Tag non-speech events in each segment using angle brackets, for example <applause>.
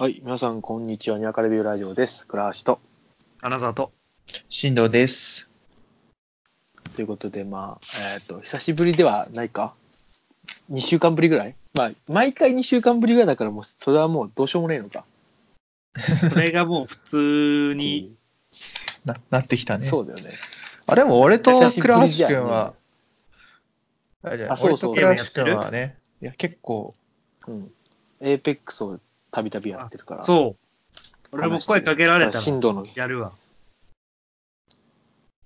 はい、皆さん、こんにちは。にわかレビューラジオです。倉橋と。金沢と。進藤です。ということで、まあ、えっ、と、久しぶりではないか ?2 週間ぶりぐらい？まあ、毎回2週間ぶりぐらいだから、もう、それはもうどうしようもないのか。<laughs> それがもう普通に、ななってきたね。そうだよね。あ、でも俺と倉橋君は、あじゃああそうそう俺と倉橋君はね、いや、結構、うん。エーペックスをたびたびやってるから。そう。俺も声かけられたら振動の。いやるわ。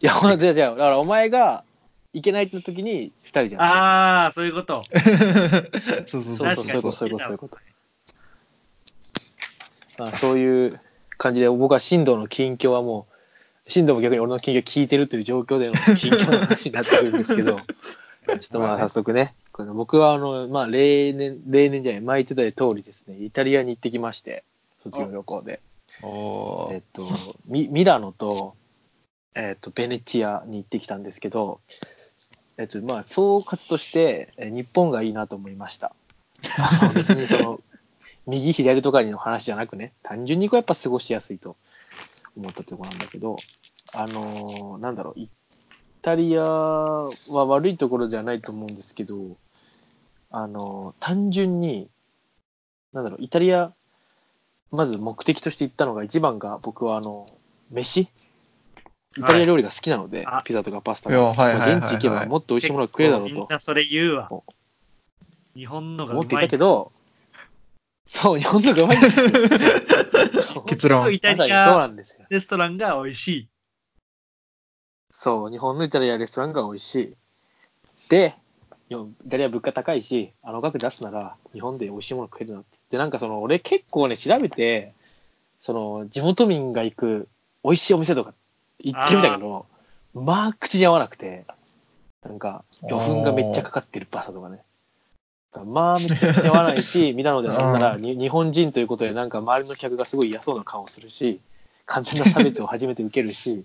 や、ほら、じゃあ、じゃあだからお前が行けないって時に2人じゃん。ああ、そういうこと。<laughs> そうそうそうそう、そういうこと、そういうこと、そういうこと。まあ、そういう感じで、僕は振動の近況はもう、振動も逆に俺の近況聞いてるという状況での近況の話になってくるんですけど、<laughs> ちょっとまあ早速ね、僕はあの、まあ例年、例年じゃない、前言ってた通りですね、イタリアに行ってきまして、卒業旅行で。えっと、ミミラノと、えっと、ベネチアに行ってきたんですけど、えっと、まあ、総括として、え日本がいいなと思いました。別にその、<laughs> 右左とかの話じゃなくね、単純にこうやっぱ過ごしやすいと思ったところなんだけど、あのーなんだろう、イタリアは悪いところじゃないと思うんですけど、あのー単純に、なんだろう、イタリア、まず目的として行ったのが一番が僕はあの飯。イタリア料理が好きなので、はい。あピザとかパスタ現地行けばもっと美味しいものが食えるだろうと。みんなそれ言うわ。お。日本のがうまい。思っていたけどそう日本のがうまいんですよそう結論イタリアなんですよ。レストランが美味しい。そう日本のイタリアレストランが美味しい。でよイタリア物価高いしあの額出すなら日本で美味しいもの食えるなって。でなんかその俺結構ね調べてその地元民が行く美味しいお店とか行ってみたけどまあ口に合わなくて。なんか魚粉がめっちゃかかってるバサとかね。まあめっちゃ口に合わないしミラノで飲んだらに日本人ということでなんか周りの客がすごい嫌そうな顔をするし完全な差別を初めて受けるし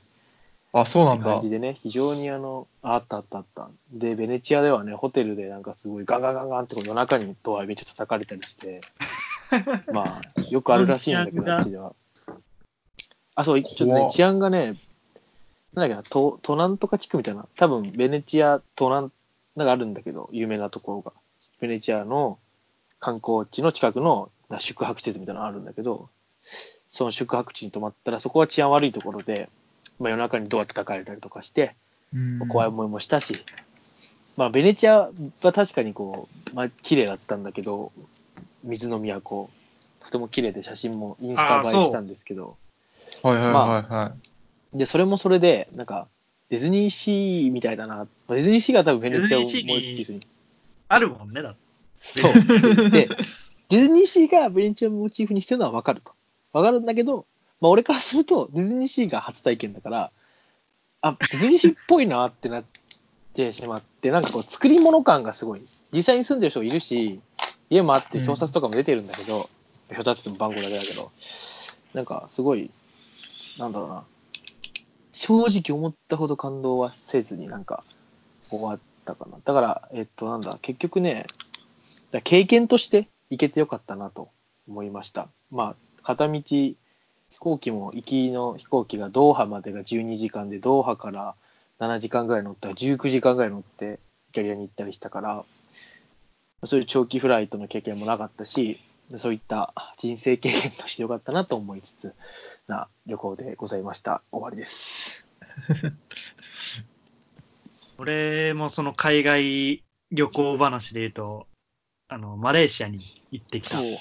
あ、そうなんだ。感。じでね非常にあのああったあったあった。でベネチアではねホテルでなんかすごいガンガンガンガンってこう夜中にドアめっちゃ叩かれたりして <laughs> まあよくあるらしいんだけどあっちでは。あそうちょっとね治安がねなんだっけなトトナンとか地区みたいな。多分ベネチアトナンなんかあるんだけど有名なところが。ベネチアの観光地の近くのな宿泊施設みたいなのあるんだけどその宿泊地に泊まったらそこは治安悪いところで、まあ、夜中にドア叩かれたりとかしてうん。怖い思いもしたし、まあベネチアは確かにこう、まあ綺麗だったんだけど水の都とても綺麗で写真もインスタ映えしたんですけどはいはいはいはでそれもそれでなんかディズニーシーみたいだな。まあディズニーシーが多分ベネチアをモチディズニーシーにーフに。あるもんね、だって。そう。ででディズニーシーがベネチアをモチーフにしてるのは分かると。分かるんだけど、まあ、俺からするとディズニーシーが初体験だからあディズニーシーっぽいなってなってしまってなんかこう作り物感がすごい。実際に住んでる人いるし家もあってうん。表札とかも出てるんだけど、表札っても番号だけだけどなんかすごいなんだろうな。正直思ったほど感動はせずになんか終わったかな。だからえっとなんだ結局ね経験として行けてよかったなと思いました。まあ片道飛行機も行きの飛行機がドーハまでが12時間でドーハから7時間ぐらい乗ったら19時間ぐらい乗ってイタリアに行ったりしたからそういう長期フライトの経験もなかったしそういった人生経験としてよかったなと思いつつな旅行でございました終わりです <laughs> 俺もその海外旅行話で言うと、あの、マレーシアに行ってきた。い。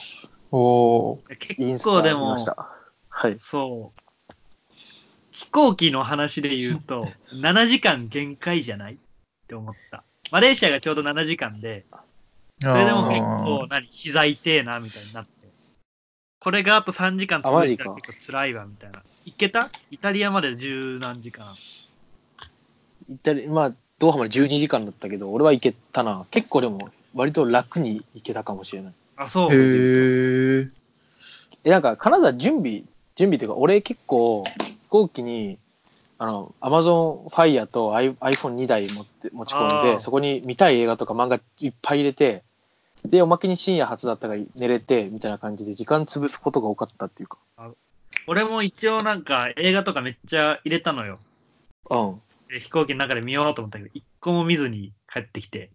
おー結インスタ構でも見まし、たはいそう。飛行機の話で言うと、<laughs> 7時間限界じゃないって思った。マレーシアがちょうど7時間で、それでも結構、何、膝痛えな、みたいになって。これがあと3時間続いたら結構辛いわ、みたいな。行けた？イタリアまで十何時間。イタリまあドーハまで12時間だったけど俺は行けたな結構でも割と楽に行けたかもしれないあ、そう。へえ。えなんか金沢準備準備っていうか俺結構飛行機にあのアマゾンファイヤーと iPhone2 台持って持ち込んあーでそこに見たい映画とか漫画いっぱい入れてで、おまけに深夜初だったから寝れて、みたいな感じで時間潰すことが多かったっていうか。俺も一応なんか映画とかめっちゃ入れたのよ。うん。で飛行機の中で見ようと思ったけど、一個も見ずに帰ってきて。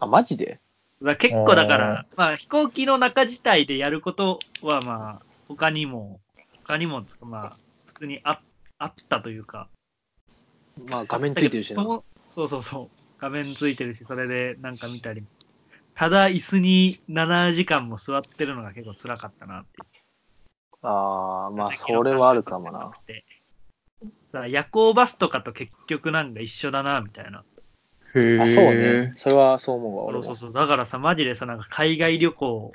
あ、マジで？だから結構だから、まあ飛行機の中自体でやることはまあ、他にも、他にもつかまあ、普通にああったというか。まあ画面ついてるしな。そうそうそう。画面ついてるし、それでなんか見たり。ただ椅子に7時間も座ってるのが結構辛かったなって。ああ、まあそれはあるかもな。。だから夜行バスとかと結局なんか一緒だな、みたいな。へえ。あ、そうね。それはそう思うわ、そうそう。そう。だからさ、マジでさ、なんか海外旅行、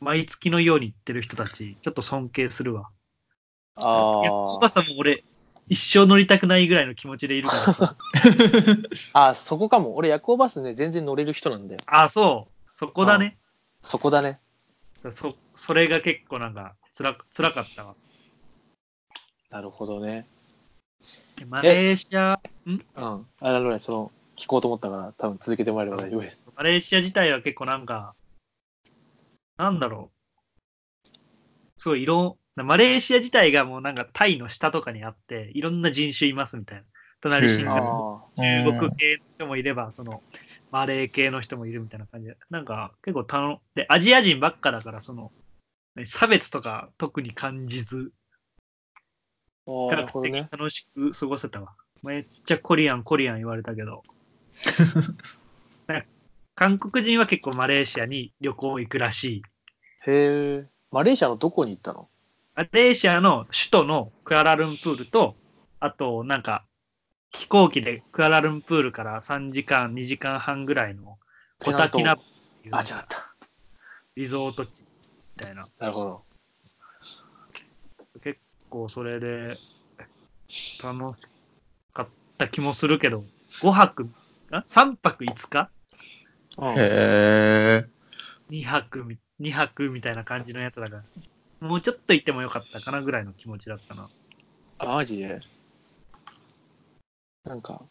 毎月のように行ってる人たち、ちょっと尊敬するわ。あ夜行ーバスはもう俺、一生乗りたくないぐらいの気持ちでいるからさ。<laughs> あ、そこかも。俺夜行バスね、全然乗れる人なんだよ。あ、そう。そこだね。そこだね。そ、それが結構なんか、つら、辛かったわ。なるほどね。マレーシア、うん。あ、なるほどね。その、聞こうと思ったから、多分続けてもらえれば大丈夫です。マレーシア自体は結構なんか、なんだろう。すごい色、マレーシア自体がもうなんかタイの下とかにあって、いろんな人種いますみたいな。隣にあ中国系の人もいれば、その、マレー系の人もいるみたいな感じで、なんか結構たの、で、アジア人ばっかだから、その、ね差別とか特に感じず。楽しく過ごせたわ。めっちゃコリアン、コリアン言われたけど。<laughs> 韓国人は結構マレーシアに旅行行くらしい。へえ。マレーシアのどこに行ったの？マレーシアの首都のクアラルンプールと、あとなんか飛行機でクアラルンプールから3時間、2時間半ぐらいのコタキナブっていうあ、違った。リゾート地みたいな。なるほど。結構それで楽しかった気もするけど、5泊、あ ?3 泊5日？うん。へえ。2泊み、2泊みたいな感じのやつだから、もうちょっと行ってもよかったかなぐらいの気持ちだったな。あ、マジで？なんか。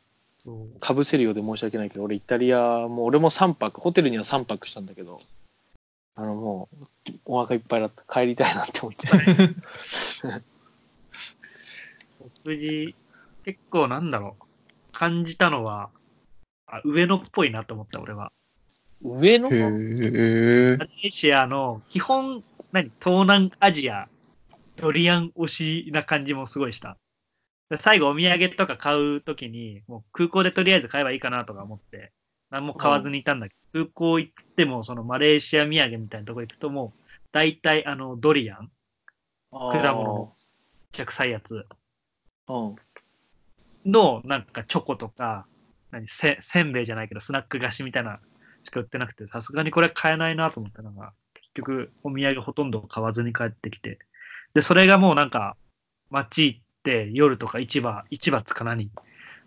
かぶせるようで申し訳ないけど、俺イタリアも、俺も3泊、ホテルには3泊したんだけど、あのもう、お腹いっぱいだった。帰りたいなって思ってた。<laughs> <laughs> 食事、結構なんだろう、感じたのは、あ上野っぽいなと思った、俺は。上のへえマ。レーシアの基本、何、東南アジア、ドリアン推しな感じもすごいした。で最後お土産とか買うときに、もう空港でとりあえず買えばいいかなとか思って、何も買わずにいたんだけど、空港行っても、そのマレーシア土産みたいなとこ行くともう、大体あの、ドリアン、果物。のちゃくさいやつ。うん。の、なんかチョコとか、何？せ、せんべいじゃないけど、スナック菓子みたいなしか売ってなくて、さすがにこれ買えないなと思ったのが、結局お土産ほとんど買わずに帰ってきて、で、それがもうなんか、街行って夜とか市場、市場つかなに、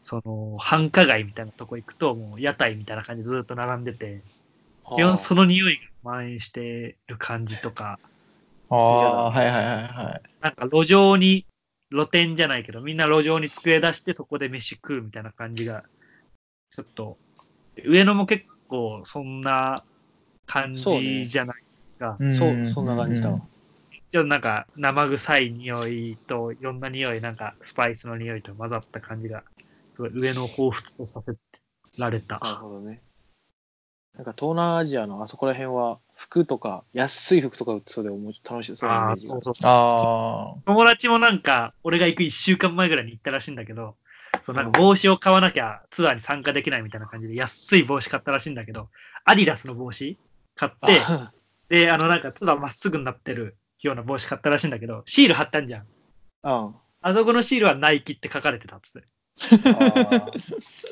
その、繁華街みたいなとこ行くと、もう屋台みたいな感じでずっと並んでて、基本その匂いが蔓延してる感じとか、ああ、はいはいはいはい。なんか路上に、露店じゃないけど、みんな路上に机出してそこで飯食うみたいな感じが、ちょっと、上野も結構そんな感じじゃないですか。そう、そんな感じだわ。ちょっとなんか生臭い匂いといろんな匂い、なんかスパイスの匂いと混ざった感じが、すごい上野を彷彿とさせられた。なるほどね。なんか東南アジアのあそこら辺は服とか安い服とか売ってそうで楽しいそういうイメああ、ージがそうそう。あ友達もなんか、俺が行く1週間前ぐらいに行ったらしいんだけど、そうなんか帽子を買わなきゃツアーに参加できないみたいな感じで安い帽子買ったらしいんだけど、アディダスの帽子買って、あ <laughs> で、あのなんかツアーまっすぐになってるような帽子買ったらしいんだけど、シール貼ったんじゃん。うん。あそこのシールはナイキって書かれてたっつって。あ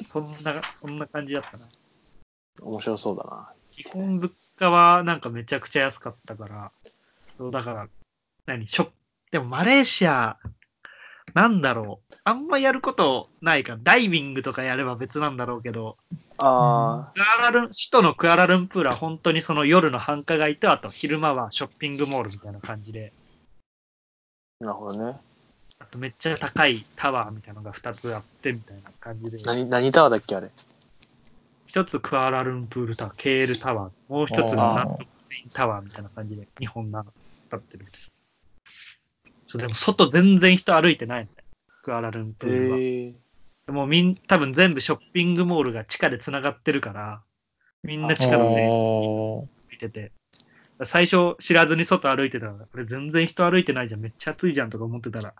そんな、そんな感じだったな。ー面白そうだな。基本物価はなんかめちゃくちゃ安かったから、そうだから、何ショッでもマレーシア、なんだろう。あんまやることないから、ダイビングとかやれば別なんだろうけど、あクアラルン首都のクアラルンプールは本当にその夜の繁華街と、あと昼間はショッピングモールみたいな感じで、あ、なるほどね。あとめっちゃ高いタワーみたいなのが2つあってみたいな感じで、何、何タワーだっけあれ？一つクアラルンプールタワー、ケールタワー、もう一つがなんとかツインタワーみたいな感じで、日本な立ってるみたいな。そう、でも外全然人歩いてないのね。クアラルンプールは。もみん、多分全部ショッピングモールが地下で繋がってるから、みんな地下の上おー歩いてて、最初知らずに外歩いてたら、これ全然人歩いてないじゃん、めっちゃ暑いじゃんとか思ってたら、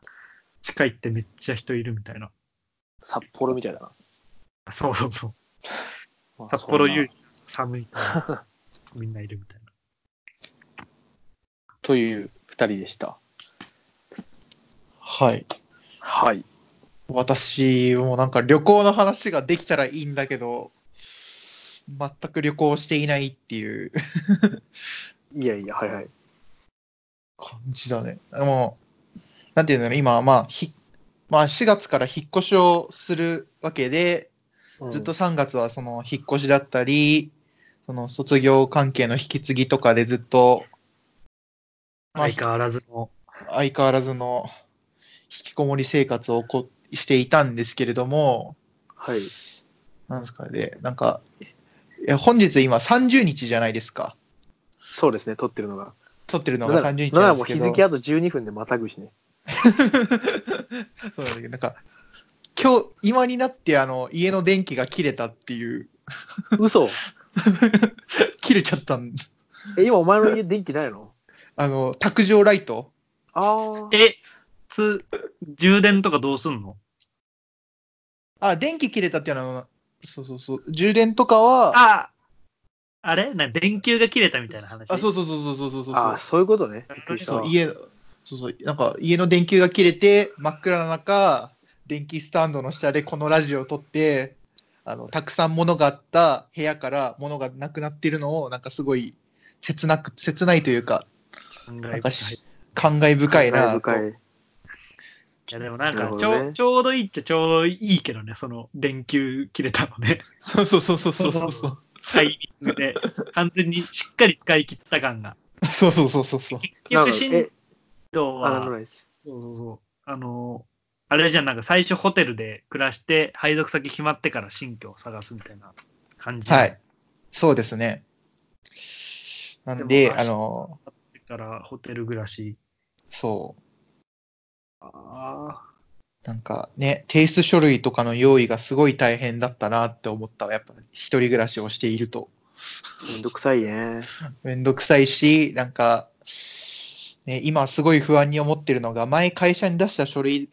地下行ってめっちゃ人いるみたいな。札幌みたいだな。そうそうそう。札幌有利寒い <laughs> みんないるみたいな。という二人でした。はい。はい。私もなんか旅行の話ができたらいいんだけど、全く旅行していないっていういやいや、はいはい。感じだね。もう、なんていうの今、まあ、ひまあ、4月から引っ越しをするわけで、うんずっと3月はその引っ越しだったり、その卒業関係の引き継ぎとかでずっとまあ相変わらずの。相変わらずの引きこもり生活をこしていたんですけれども、はい。なんですかね、なんか、いや本日今30日じゃないですか。そうですね、撮ってるのが。撮ってるのがなんなら30日なんならもうなんですけど。日付あと12分でまたぐしね。<laughs> そうなんだけど、なんか、今日、今になって、あの、家の電気が切れたっていう、嘘 <laughs> 切れちゃったんえ、今お前の家電気ないの？あの、卓上ライトああ。え、つ、充電とかどうすんの？あ、電気切れたっていうのは、そうそうそう、充電とかは、ああれ？な電球が切れたみたいな話？あ、そうそうそうそうそうそうそうあーそういうことね。びっくりしたわそう、家、そうそう、なんか家の電球が切れて、真っ暗な中、電気スタンドの下でこのラジオを撮って、あの、たくさん物があった部屋から物がなくなってるのを、なんかすごい切なく、切ないというか、感慨深いなんかし感慨深いなと。深い。いやでもなんかちょ,、ねちょうどいいっちゃちょうどいいけどね、その電球切れたのね。そ <laughs> うそうそうそうそうそうそう。タイミングで、完全にしっかり使い切った感が。そうそうそうそうそう。結局、振え、動は。そうそうそう。あの、あれじゃん、なんか最初ホテルで暮らして、配属先決まってから新居を探すみたいな感じ。はい。そうですね。なんで、でもあの、からホテル暮らし。そう。あなんかね、提出書類とかの用意がすごい大変だったなって思ったわ。やっぱ一人暮らしをしていると。めんどくさいね。めんどくさいし、なんか、ね、今すごい不安に思ってるのが、前会社に出した書類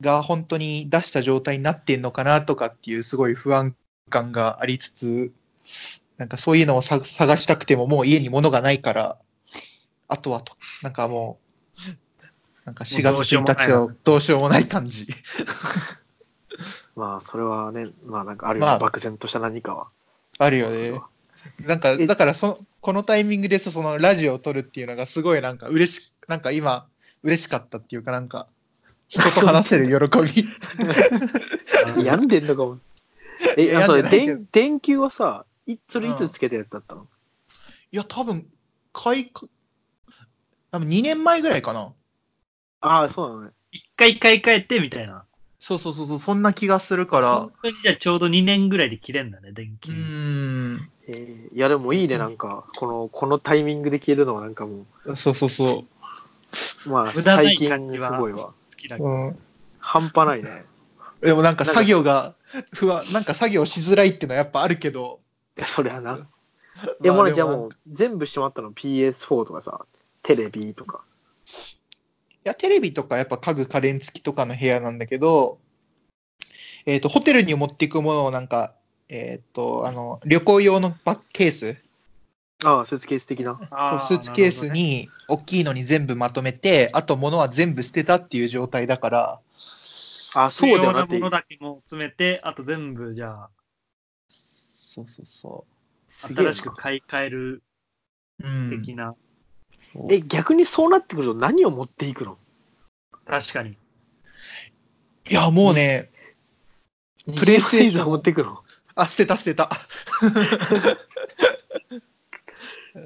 が本当に出した状態になってんのかなとかっていうすごい不安感がありつつ、なんかそういうのをさ探したくてももう家に物がないから、あとはと、なんかもう、なんか4月1日のどうしようもない感じ。<laughs> まあ、それはね、まあなんかあるよ、まあ漠然とした何かは。あるよね。なんか、えだからそ、このタイミングでそそのラジオを撮るっていうのがすごいなんか嬉し、なんか今、嬉しかったっていうかなんか、人と話せる喜び。あ。<laughs> 病んでんのかも。え、病んあそれ電電球はさ、いそれいつつけたやつだったの、いや、多分、買いか、多分2年前ぐらいかな。ああ、そうなのね。一回買い替えてみたいな。そうそうそうそう、そんな気がするから本。当にじゃあちょうど2年ぐらいで切れんだね、電う気。ーん。えーいや、でもいいね、なんか、この、このタイミングで消えるのはなんかもそうそうそう、まあ、無駄ない最近感じはすごいわ。好きだう。うん。半端ないね。でもなんか作業が、不安、なんか作業しづらいっていうのはやっぱあるけど。いや、そりゃな。まえ、もうね、でなんかじゃあもう、全部してもらったの？PS4 とかさ、テレビとか。いや、テレビとかやっぱ家具家電付きとかの部屋なんだけど、えっ、と、ホテルに持っていくものをなんか、えっ、と、あの、旅行用のバッグケース、ああ、スーツケース的な。あそうスーツケースに大きいのに全部まとめて、あと物は全部捨てたっていう状態だから、あ、そそううではなくてなもの、だけも詰めて、あと全部じゃあ、そうそうそすげえな新しく買い替えるう。うん。え、逆にそうなってくると何を持っていくの？確かに。いや、もうね、プレイステーション持っていくの？あ、捨てた捨てた。<laughs>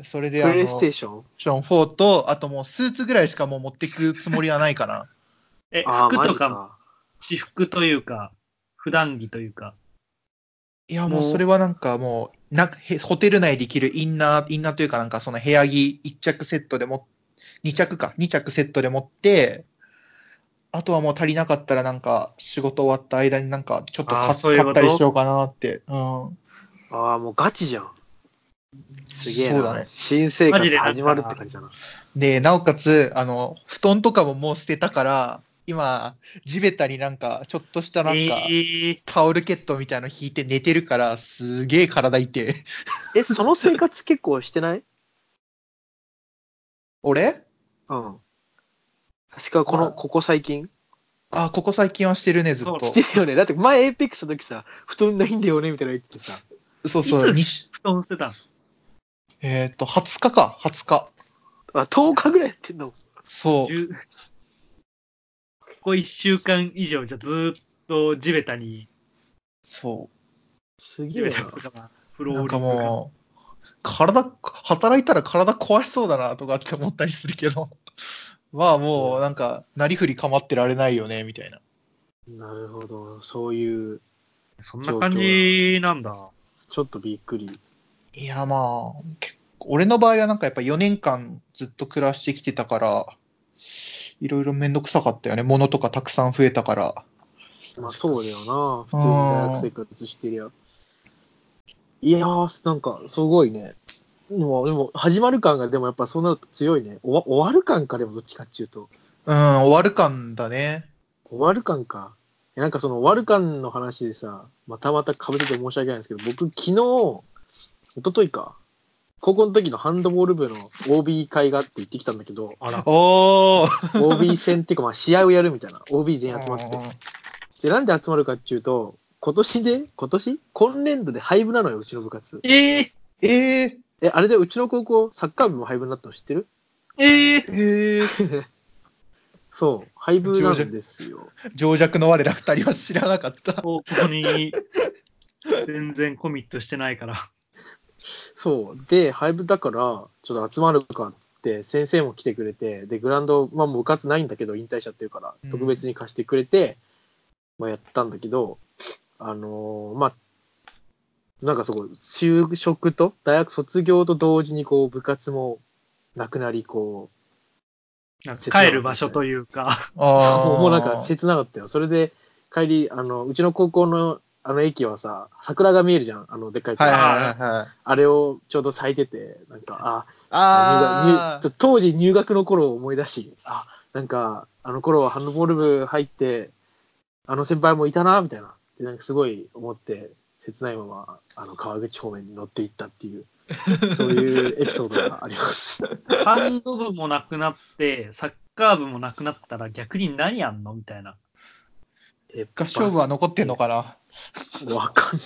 それであの、プレイステーシションョン4と、あともうスーツぐらいしかもう持っていくつもりはないかな。え、服とかも、か。私服というか、普段着というか、いや、もうもうそれはなんかもう、なんかへホテル内でできるインナー、インナーというかなんかその部屋着一着セットでも、2着か、2着セットで持って、あとはもう足りなかったらなんか仕事終わった間になんかちょっと買そういうこと？買ったりしようかなって。うん。ああ、もうガチじゃん。すげえな。そうだね新生活始まるって感じだな。で、なおかつ、あの、布団とかももう捨てたから、今、地べたになんか、ちょっとしたなんか、えータオルケットみたいの引いて寝てるから、すげえ体痛い。え、その生活結構してない？<laughs> 俺？うん。確かこまあの、ここ最近？あ、ここ最近はしてるね、ずっと。してるよね。だって前 Apex の時さ、布団ないんだよねみたいなの言ってさ。そうそう、いつにし布団捨てた？のえっ、と、20日か、20日。あ、10日ぐらいやってんの？そう。10ここ1週間以上じゃずーっと地べたに、そす地べげえな。たとか、フう。なんかローリングがもう、体、働いたら体壊しそうだなとかって思ったりするけど、<laughs> まあもう、なんか、なりふり構ってられないよね、みたいな。なるほど。そういう、そんな感じなんだ。ちょっとびっくり。いや、まあ、結構、俺の場合はなんかやっぱ4年間ずっと暮らしてきてたから、いろいろめんどくさかったよね。物とかたくさん増えたから。まあそうだよな。普通に大学生活してりゃ。いやー、なんかすごいね。でも、でも始まる感がでもやっぱそうなると強いね。終わ終わる感かでもどっちかっていうと。うん、終わる感だね。終わる感か。えなんかその終わる感の話でさ、またまたかぶせて申し訳ないんですけど、僕昨日、一昨日か。高校の時のハンドボール部の OB 会があって行ってきたんだけど、あら。おー OB 戦っていうかまあ試合をやるみたいな。OB 全員集まって。で、なんで集まるかっていうと、今年で、今年？今年度で廃部なのよ、うちの部活。えー、えー、え、あれでうちの高校、サッカー部も廃部になったの知ってる？えー、えー、<laughs> そう、廃部なんですよ。情弱の我ら二人は知らなかった。ここに全然コミットしてないから。そう。で、廃部だから、ちょっと集まるかって、先生も来てくれて、で、グラウンド、まあもう部活ないんだけど、引退しちゃってるからう、ん特別に貸してくれて、まあやったんだけど、あのーまあ、なんかそこ、就職と、大学卒業と同時にこう、部活もなくなり、こう、帰る場所というか、あそう <laughs> もうなんか切なかったよ。それで帰り、あの、うちの高校のあの駅はさ、桜が見えるじゃん。あの、でっかいはい鳥はいはいはい。あれをちょうど咲いてて、なんか、あ、あ当時入学の頃を思い出し、あ、なんか、あの頃はハンドボール部入って、あの先輩もいたな、みたいな。で、なんかすごい思って、切ないまま、あの、川口方面に乗っていったっていう、そういうエピソードがあります。<laughs> ハンド部もなくなって、サッカー部もなくなったら逆に何やんの？みたいな。え合唱部は残ってんのかな？わかんね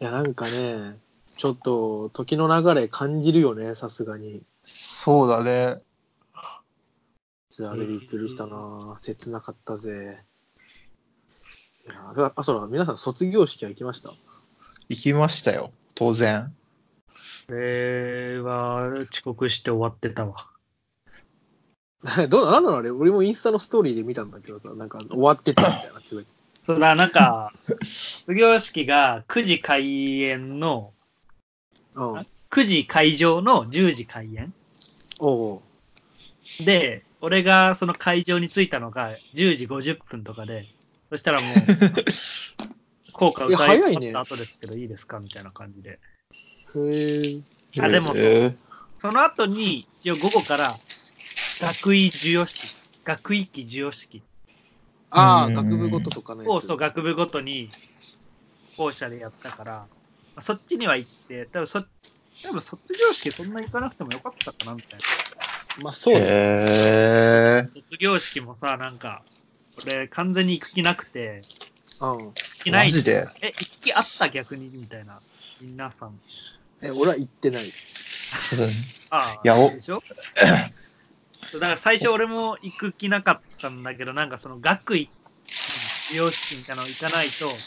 え。いや、なんかね、ちょっと時の流れ感じるよね、さすがに。そうだね。あれびっくりしたな切なかったぜ。いやだあ、そうだ、皆さん卒業式は行きました？行きましたよ。当然。これは遅刻して終わってたわ。<laughs> どうなのあれ？俺もインスタのストーリーで見たんだけどさ、なんか終わってたみたいなそうだ、なんか、卒業式が9時開演の、うん。9時会場の10時開演おうで、俺がその会場に着いたのが10時50分とかで、そしたらもう、<laughs> 効果歌いいや早いね終わった後ですけどいいですか？みたいな感じで。へえ。あでもえその後に、一応午後から、学位授与式、学位期授与式ああ、うん学部ごととかのを。そう、学部ごとに、校舎でやったから、まあそっちには行って、多分そ、多分卒業式そんな行かなくてもよかったかなみたいな。まあそうだね。卒業式もさ、なんか、俺完全に行く気なくて、うん。行きないマジで？え、行く気あった逆にみたいな。皆さん。え、俺は行ってない。ああ、いやおでしょ？そ <laughs> うだから最初俺も行く気なかったんだけど、なんかその学位、美容式みたいなの行かないと、その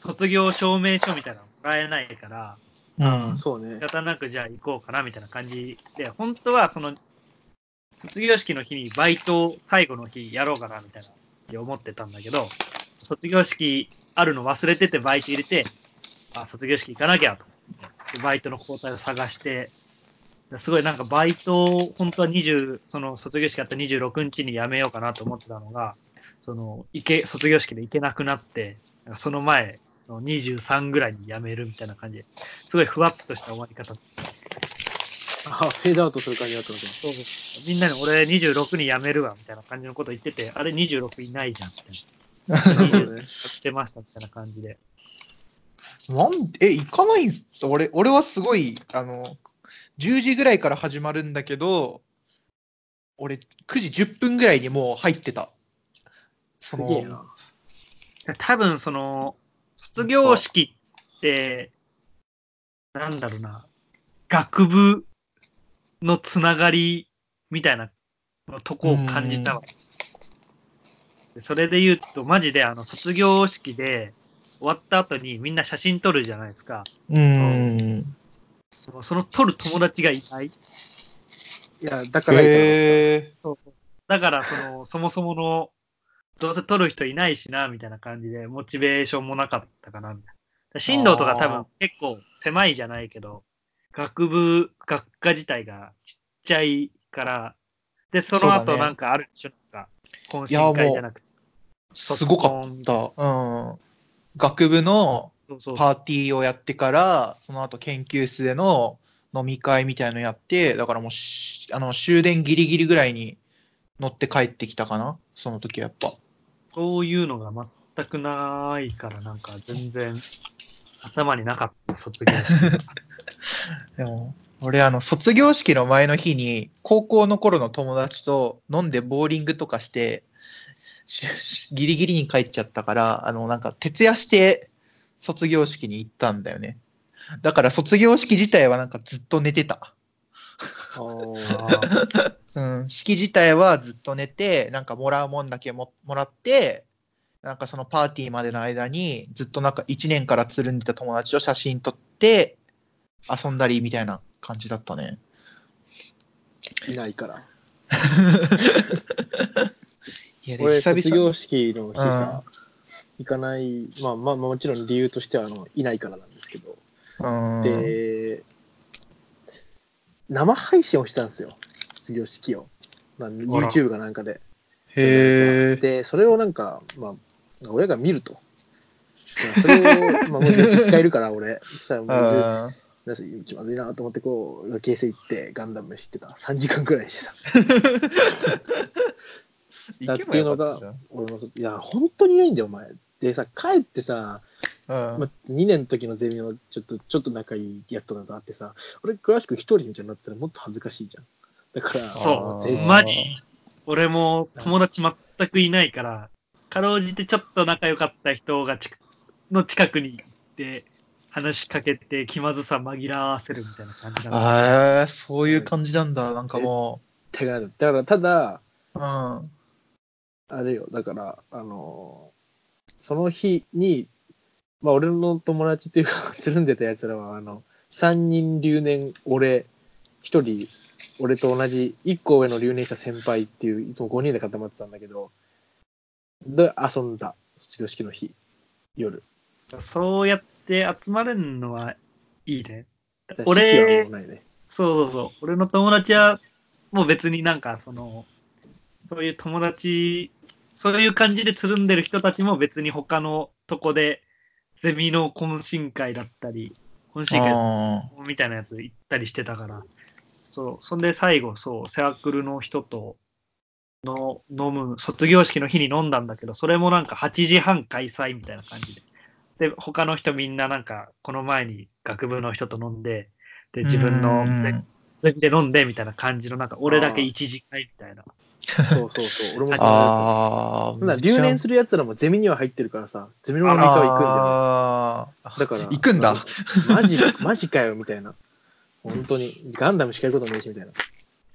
卒業証明書みたいなのもらえないから、うん。そうね仕。方なくじゃあ行こうかなみたいな感じで、本当はその卒業式の日にバイトを最後の日やろうかなみたいなって思ってたんだけど、卒業式あるの忘れててバイト入れて、あ、卒業式行かなきゃとバイトの交代を探して、すごいなんかバイトを本当は20、その卒業式あった26日に辞めようかなと思ってたのが、その、行け、卒業式で行けなくなって、その前の23ぐらいに辞めるみたいな感じで、すごいふわっとした終わり方。あ、フェードアウトする感じだったのか。そうみんなに俺26に辞めるわみたいな感じのこと言ってて、あれ26いないじゃんみたいな。<laughs> 23やってましたみたいな感じで。なんえ、行かないんす？俺、俺はすごい、あの、10時ぐらいから始まるんだけど、俺、9時10分ぐらいにもう入ってた。すげえな。多分その、卒業式って、なんだろうな、学部のつながりみたいなのとこを感じたわ。でそれで言うと、マジであの、卒業式で終わった後にみんな写真撮るじゃないですか。うーん。もうその撮る友達がいない。いや、だからいいかへだから、その、そもそもの、どうせ撮る人いないしな、みたいな感じで、モチベーションもなかったかな、みたいな。進路とか多分結構狭いじゃないけど、学部、学科自体がちっちゃいから、で、その後なんかあるでしょ、なんか、懇親会じゃなくて。すごかった。うん。学部のそうそうパーティーをやってから、その後研究室での飲み会みたいのやって、だからもうし、あの、終電ギリギリぐらいに乗って帰ってきたかな、その時はやっぱ。そういうのが全くないから、なんか全然 <laughs> 頭になかった、卒業式。<laughs> でも、俺、あの、卒業式の前の日に、高校の頃の友達と飲んでボーリングとかして、ギリギリに帰っちゃったから、あの、なんか、徹夜して卒業式に行ったんだよね。だから、卒業式自体はなんかずっと寝てた。<laughs> うん、式自体はずっと寝て、なんかもらうもんだけももらって、なんかそのパーティーまでの間に、ずっとなんか1年からつるんでた友達と写真撮って、遊んだりみたいな感じだったね。いないから。<laughs> いや、で俺、久々卒業式の日さ、行かない、まあまあ、もちろん理由としてはあのいないからなんですけど、うん。で、生配信をしたんですよ、卒業式を。まあ、ら YouTube かなんかで。へえ。で、それをなんか、まあ、親が見ると。まあそれを、まあ、もう実家いるから、俺、そしたらもう、気まずいなと思って、こう、形成行って、ガンダム知ってた。3時間くらいしてた。<laughs> 行けばよかったじゃん俺もそ、いや、本当にいないんだよ、お前。でさ、帰ってさ、うんまあ、2年の時のゼミのちょっと、ちょっと仲いいやっとなどあってさ、俺、詳しく一人みたいになったらもっと恥ずかしいじゃん。だから、そうマジ俺も友達全くいないから、かろうじてちょっと仲良かった人がちの近くに行って、話しかけて気まずさ紛らわせるみたいな感じだ。ああ、そういう感じなんだ。なんかも手がだから、ただ、う。うん。あれよ、だから、あのーその日に、まあ、俺の友達っていうか、<laughs> つるんでたやつらは、あの、3人留年、俺、1人、俺と同じ、1個上の留年した先輩っていう、いつも5人で固まってたんだけど、で、遊んだ、卒業式の日、夜。そうやって集まれるのはいいね。俺ね。そうそうそう。俺の友達は、もう別になんか、その、そういう友達、そういう感じでつるんでる人たちも別に他のとこで、ゼミの懇親会だったり、懇親会あみたいなやつ行ったりしてたから、そう、そんで最後、そう、サークルの人との飲む、卒業式の日に飲んだんだけど、それもなんか8時半開催みたいな感じで。で、他の人みんななんか、この前に学部の人と飲んで、で、ー自分のゼミで飲んでみたいな感じの、なんか俺だけ1時会みたいな。そうそうそう。俺もそうだった。ああ。留年するやつらもゼミには入ってるからさ、ゼミの飲み会は行くんだよ。だから。行くんだ。マジ、マジかよ、みたいな。本当に。ガンダムしかやることないし、みたいな。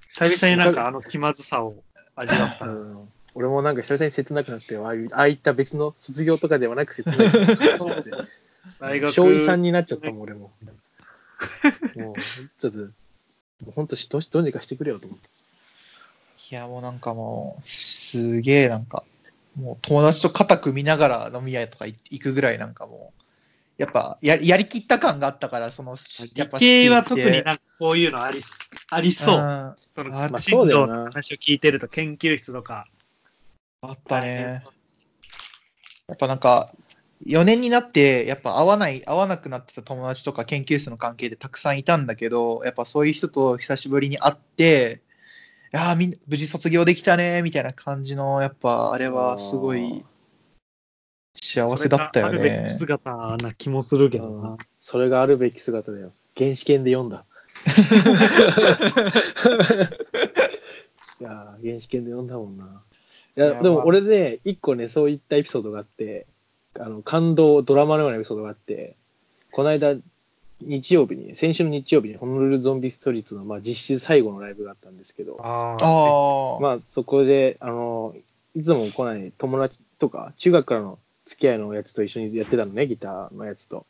久々になんかあの気まずさを味わったな。うん。俺もなんか久々に切なくなって、ああいう、ああいった別の卒業とかではなく切なくなって。大学小2、3になっちゃったもん、俺も。<laughs> もう、ちょっと、もう本当、どうにかしてくれよと思って。いや、もうなんかもう、すげえなんか、もう友達と肩組みながら飲み屋とか行くぐらいなんかもう、やっぱややりきった感があったから、その、やっぱ理系は好きで特になんかこういうのありありそう。んそのあまあ進そうだよな話を聞いてると研究室とか。あったね。やっぱなんか、4年になって、やっぱ会わない、会わなくなってた友達とか研究室の関係でたくさんいたんだけど、やっぱそういう人と久しぶりに会って、いやーみん無事卒業できたねみたいな感じの、やっぱあれはすごい幸せだったよそれがあるべきね。姿な気もするけどな。それがあるべき姿だよ。原始圏で読んだ。<laughs> いやー原始圏で読んだもんな。いやでも俺ね、一個ね、そういったエピソードがあって、あの感動、ドラマのようなエピソードがあって、この間、日曜日に、先週の日曜日にホノルルゾンビストリートの、まあ、実質最後のライブがあったんですけど、あああ、まあそこであのいつも来ない友達とか中学からの付き合いのやつと一緒にやってたのねギターのやつと。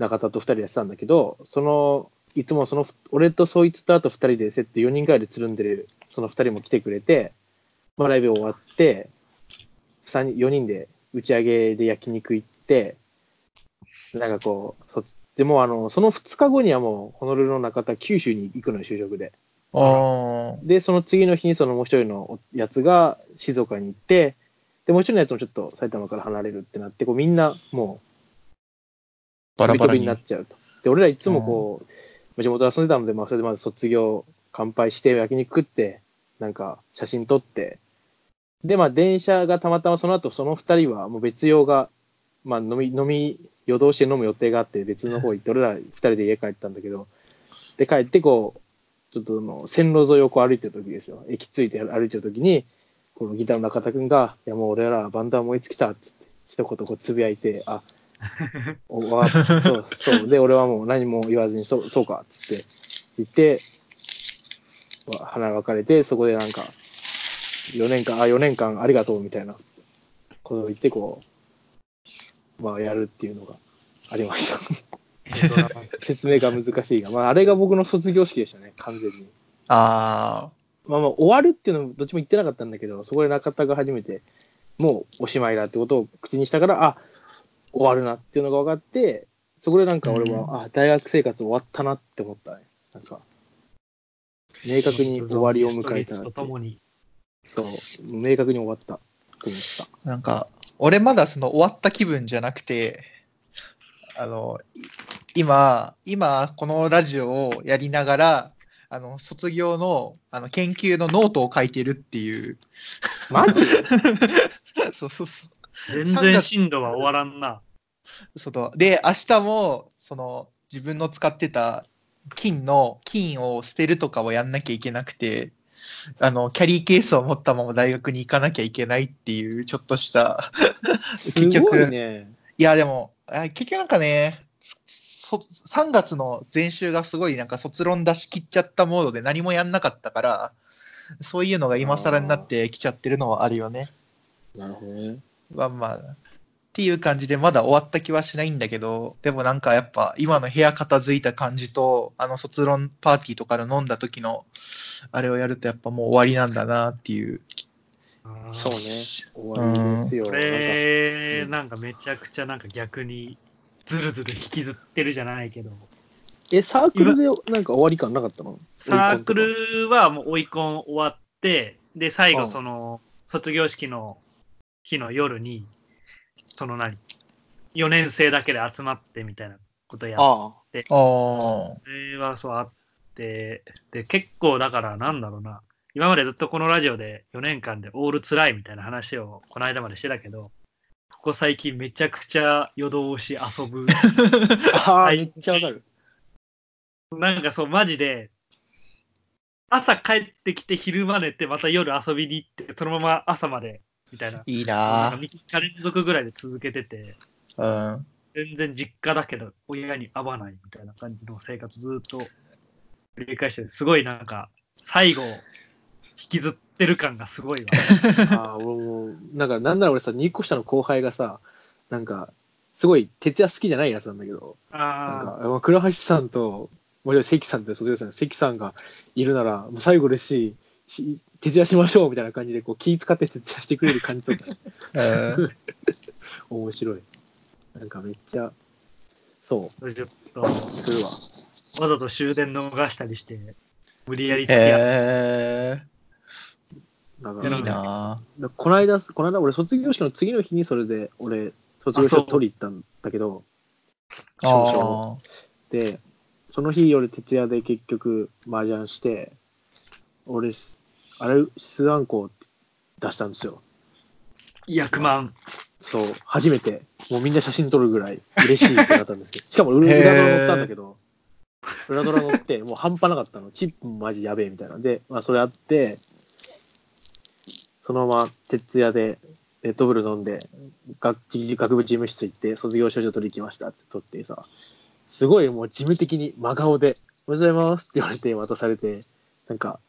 中田と2人でやってたんだけどそのいつもその俺とそいつとあと2人でセット4人ぐらいでつるんでるその2人も来てくれて、まあ、ライブ終わって3人4人で打ち上げで焼肉行ってなんかこうそでもあのその2日後にはもうホノルルの中田九州に行くのよ就職で。あで、その次の日にそのもう一人のやつが静岡に行って、で、もう一人のやつもちょっと埼玉から離れるってなって、こうみんなもバラバラになっちゃうと。で、俺らいつもこう、地元で遊んでたので、まあそれでまず卒業乾杯して焼肉食って、なんか写真撮って、で、まあ電車がたまたまその後その二人はもう別用が、まあ飲み、飲み、夜通しで飲む予定があって別の方行って、俺ら二人で家帰ったんだけど、で、帰ってこう、ちょっとその線路沿いをこう歩いてる時ですよ。駅着いて歩いてる時に、このギターの中田くんが、いやもう俺らバンドは燃え尽きたっつって、一言こうつぶやいて、あ、<laughs> おわそう、そう。で、俺はもう何も言わずに、そう、そうかっつって言って、わ花が別れて、そこでなんか、4年間、あ、4年間ありがとうみたいなことを言って、こう、まあやるっていうのがありました。<laughs> 説明が難しいが、まああれが僕の卒業式でしたね、完全に。あまあまあ終わるっていうのもどっちも言ってなかったんだけど、そこで中田が初めて、もうおしまいだってことを口にしたから、あ終わるなっていうのが分かって、そこでなんか俺は、あ大学生活終わったなって思ったね。なんか、明確に終わりを迎えたなってとと。もに。そう、明確に終わったと思った。あ、なんか、俺まだその終わった気分じゃなくて、あの、い今、今、このラジオをやりながら、あの、卒業の、あの、研究のノートを書いてるっていう。マジ？<laughs> そうそうそう。全然進路は終わらんな。そので、明日も、その、自分の使ってた金の、金を捨てるとかをやんなきゃいけなくて、あの、キャリーケースを持ったまま大学に行かなきゃいけないっていう、ちょっとした、すごいね。いや、でも、あ結局なんかね、そ3月の前週がすごいなんか卒論出し切っちゃったモードで何もやんなかったから、そういうのが今更になってきちゃってるのはあるよね。なるほどね。まあまあ、っていう感じでまだ終わった気はしないんだけど、でもなんかやっぱ今の部屋片付いた感じと、あの卒論パーティーとかで飲んだ時のあれをやるとやっぱもう終わりなんだなっていう。そうね。終わりですよ。こなんかれ、なんかめちゃくちゃなんか逆にずるずる引きずってるじゃないけど、え、サークルでなんか終わり感なかったの？サークルはもう追い込ん終わって、で、最後うんその卒業式の日の夜に、その何 ?4 年生だけで集まってみたいなことやっああ。それはそうあって、で、結構だからなんだろうな、今までずっとこのラジオで4年間でオール辛いみたいな話をこの間までしてたけど、ここ最近めちゃくちゃ夜通し遊ぶ。<laughs> ああ、はいめっちゃわかる。なんかそう、マジで、朝帰ってきて昼間寝てまた夜遊びに行って、そのまま朝までみたいな。いいなんなか3日連続ぐらいで続けてて、ぁ。うん。全然実家だけど親に会わないみたいな感じの生活ずっと繰り返してて、すごいなんか、最後、引きずってる感がすごいわ。<laughs> ああ、俺も、なんか、なんなら俺さ、2個下の後輩がさ、なんか、すごい、徹夜好きじゃないやつなんだけど、なんあか、まあ倉橋さんと、もう一人関さんって卒業生の関さんがいるなら、もう最後ですし、し徹夜しましょうみたいな感じでこう気使って徹夜してくれる感じとか。う <laughs> ん <laughs> 面白い。なんかめっちゃそそれちょっと、うするわわざと終電逃したりして、無理やり付き合って、へえ、だからいいな。だこの間この間俺卒業式の次の日にそれで俺卒業証取り行ったんだけどああでその日俺徹夜で結局麻雀して俺すあれ出案校出したんですよ。100万。そう。初めて。もうみんな写真撮るぐらい嬉しいってなったんですよ <laughs> しかも裏裏ドラ乗ったんだけど。裏ドラ乗ってもう半端なかったの。チップもマジやべえみたいな。んで、まあ、それあってそのまま徹夜でレッドブル飲んで学学部事務室行って卒業証書取り行きましたって撮ってさ。すごいもう事務的に真顔で「おはようございます」って言われて渡されてなんか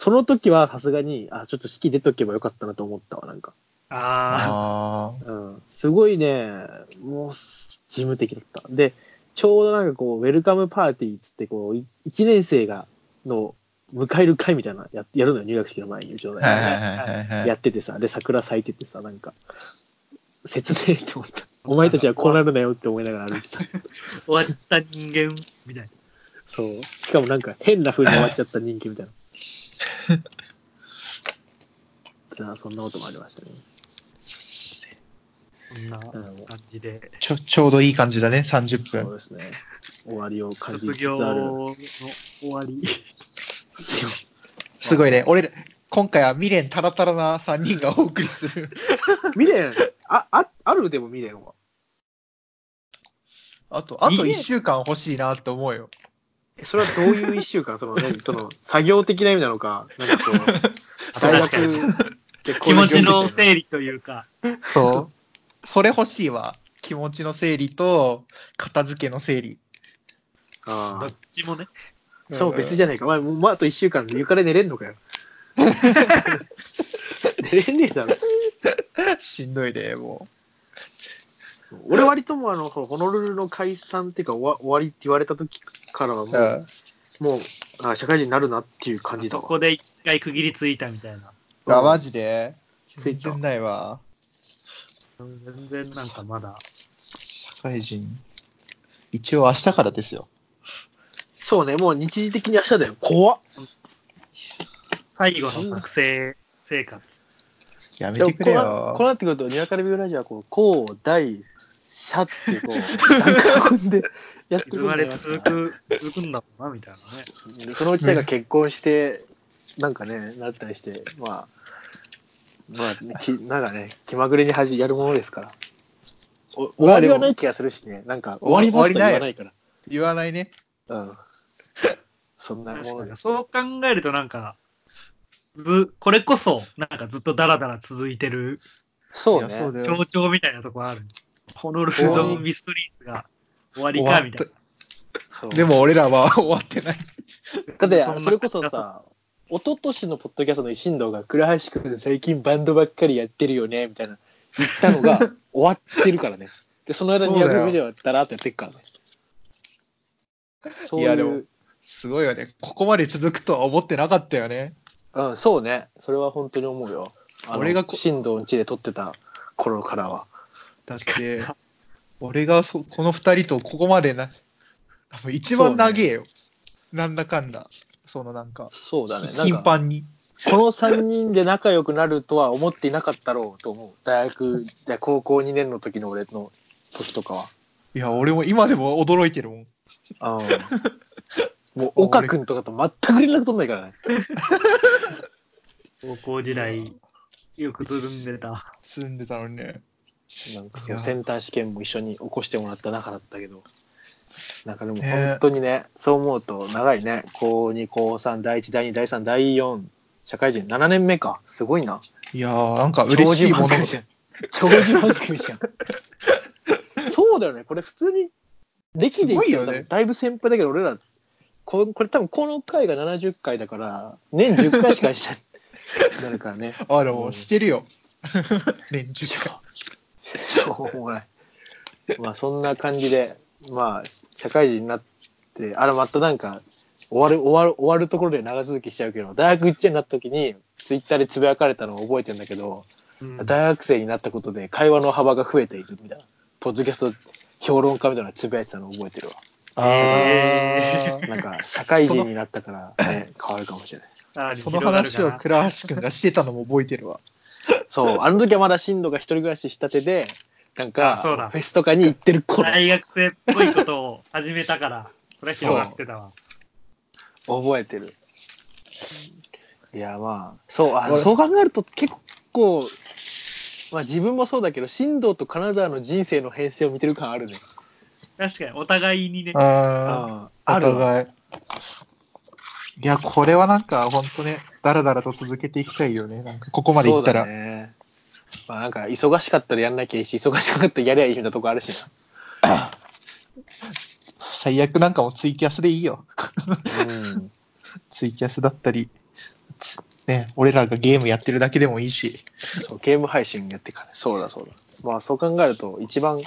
その時はさすがにあちょっと式出とけばよかったなと思ったわなんかああうん、すごいね、もう事務的だった。で、ちょうどなんかこう、ウェルカムパーティーっつって、こう、い1年生が、の、迎える会みたいなややるのよ、入学式の前に、うちのあ。大はい学はいはいはいやっててさ、で、桜咲いててさ、なんか、切ねえって思った。お前たちはこうなるなよって思いながら歩いてた。あ、<laughs> 終わった人間みたいな。そう。しかもなんか変な風に終わっちゃった人気みたいな。<laughs> あそんなこともありましたね。そんなうん感じで。ちょちょうどいい感じだね、30そう分。ですね。終わりを感じつつ卒業ある。の終わり。<laughs> すごいね。俺ら、今回は未練タラタラな3人がお送りする。<laughs> 未練？ああある？でも未練はあと、あと未練1週間欲しいなって思うよ。えそれはどういう一週間？<laughs> その何？その作業的な意味なのか？なんかこう <laughs> そう大学気持ちの理整理というか、そう。<laughs> それ欲しいわ。気持ちの整理と、片付けの整理。どっああちもね。しかも別じゃないか、まあ、もうまああと一週間。で床で寝れんのかよ。寝れねえだろ。しんどいで、も俺割ともうあのホノルルの解散っていうか終わ終わりって言われた時からはもう。う,、もうあ社会人になるなっていう感じだわそこで一回区切りついたみたいな。うん。あ、マジで？ついた全然ないわ。全然なんかまだ。社会人。一応明日からですよ。そうねもう日時的に明日だよ怖っ最後の学生生活。やめでもこうなてくれよこ。うなってくるとにわかレビューラジオはこうこう大社ってこう段階踏んでやってくるんだよ続く、続くんだろうな、みたいなね。でそのうちなんか結婚して、なんかねなったりしてまあまあ、ね、きなんかね気まぐれにはじやるものですから。お終わりはない気がするしね。なんか終わりますと言わないから。言わないね。うん。そんなものです。そう考えるとなんか、ず、これこそ、なんかずっとダラダラ続いてるそうね。いやそうだよ。象徴みたいなとこある。ホノルルゾンビストリートが終わりか、みたいな。でも俺らは終わってない。だってそれこそさ一昨年のポッドキャストの進藤が倉橋君最近バンドばっかりやってるよねみたいな言ったのが <laughs> 終わってるからねでその間にそうだよ200ではだらっとやってるからねそういういやでもすごいよね。ここまで続くとは思ってなかったよね。うん、そうね。それは本当に思うよ。俺がこ新藤ん家で撮ってた頃からは。だって、俺がそこの二人とここまでな、多分一番長えよ。なんだかんだ。そのなんか、そうだね。頻か、繁に。この3人で仲良くなるとは思っていなかったろうと思う。大学、で高校2年の時の俺の時とかは。いや、俺も今でも驚いてるもん。うん、<laughs> もう、岡君とかと全く連絡取んないからね。<laughs> 高校時代、よくつるんでた。住んでたのにね。なんかその先端試験も一緒に起こしてもらった仲だったけど。なんかでもね本当にね、そう思うと長いね。高2、高3、第1、第2、第3、第4、社会人7年目か。すごいな。いやー、なんか嬉しいもの長寿番組じゃん。長寿番組じゃん。<laughs> そうだよね。これ普通に歴で言ったらだいぶ先輩だけど俺らここれ多分この回が70回だから年10回しかしてない <laughs> なるからね。あ、でもしてるよ。<laughs> 年中しょうもない。まあそんな感じでまあ社会人になってあれまたなんか終わる終わる終わるところで長続きしちゃうけど大学1年になった時にツイッターでつぶやかれたのを覚えてるんだけど、うん。大学生になったことで会話の幅が増えているみたいな。ポッドキャスト評論家みたいなのつぶやいてたのを覚えてるわ。あー。なんか社会人になったから、ね、変わるかもしれない。あその話を倉橋くんがしてたのも覚えてるわ。そうあの時はまだ進藤が一人暮らししたてでなんかあそうだ。フェスとかに行ってる頃。大学生っぽいことを始めたから、それは広がってたわ。覚えてる。いやまあそうあ俺。そう考えると結構まあ自分もそうだけど進藤と金沢の人生の編成を見てる感あるね。確かに、お互いにね、あああ、おあるわ。互い。いや、これはなんか、本当ね、だらだらと続けていきたいよね。なんか、ここまでいったら。ね。まあなんか忙しかったらやんなきゃいいし忙しかったらやりゃいいみたいなとこあるし最悪なんかもツイキャスでいいよ。な、うん、ツイキャスだったり、ね、俺らがゲームやってるだけでもいいし。ゲーム配信やってから。そうだそうだ。まあそう考えると一番、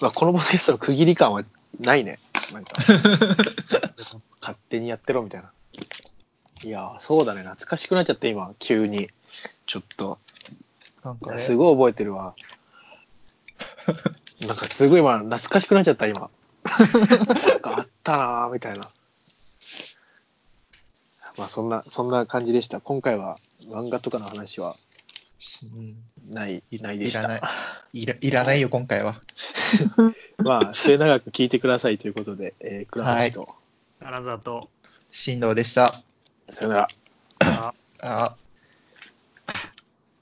まあ、このポッドキャストの区切り感はないね。なんか。<laughs> 勝手にやってろみたいないやそうだね。懐かしくなっちゃって今。急に。ちょっと。なんかね、すごい覚えてるわ。<laughs> なんかすごい今懐かしくなっちゃった今。なんかあったなーみたいな。まあそんなそんな感じでした。今回は漫画とかの話はうん。ないいないでした。いらない。いらいらないよ、今回は。<laughs> まあ末永く聞いてくださいということで、えー、倉橋と、金沢と、振動でした。さよならああ